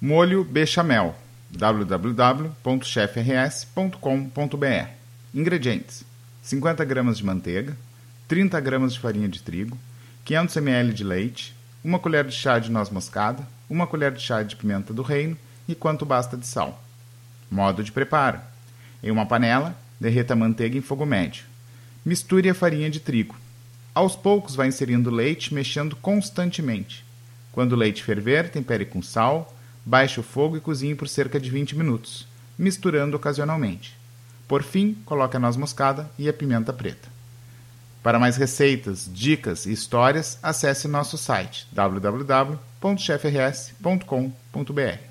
Molho bechamel www.chefrs.com.br Ingredientes: 50 gramas de manteiga, 30 gramas de farinha de trigo, 500 ml de leite, uma colher de chá de noz moscada, uma colher de chá de pimenta do reino e quanto basta de sal. Modo de preparo: em uma panela, derreta a manteiga em fogo médio. Misture a farinha de trigo. Aos poucos vá inserindo leite, mexendo constantemente. Quando o leite ferver, tempere com sal, baixe o fogo e cozinhe por cerca de 20 minutos, misturando ocasionalmente. Por fim, coloque a noz moscada e a pimenta preta. Para mais receitas, dicas e histórias, acesse nosso site www.chefrs.com.br.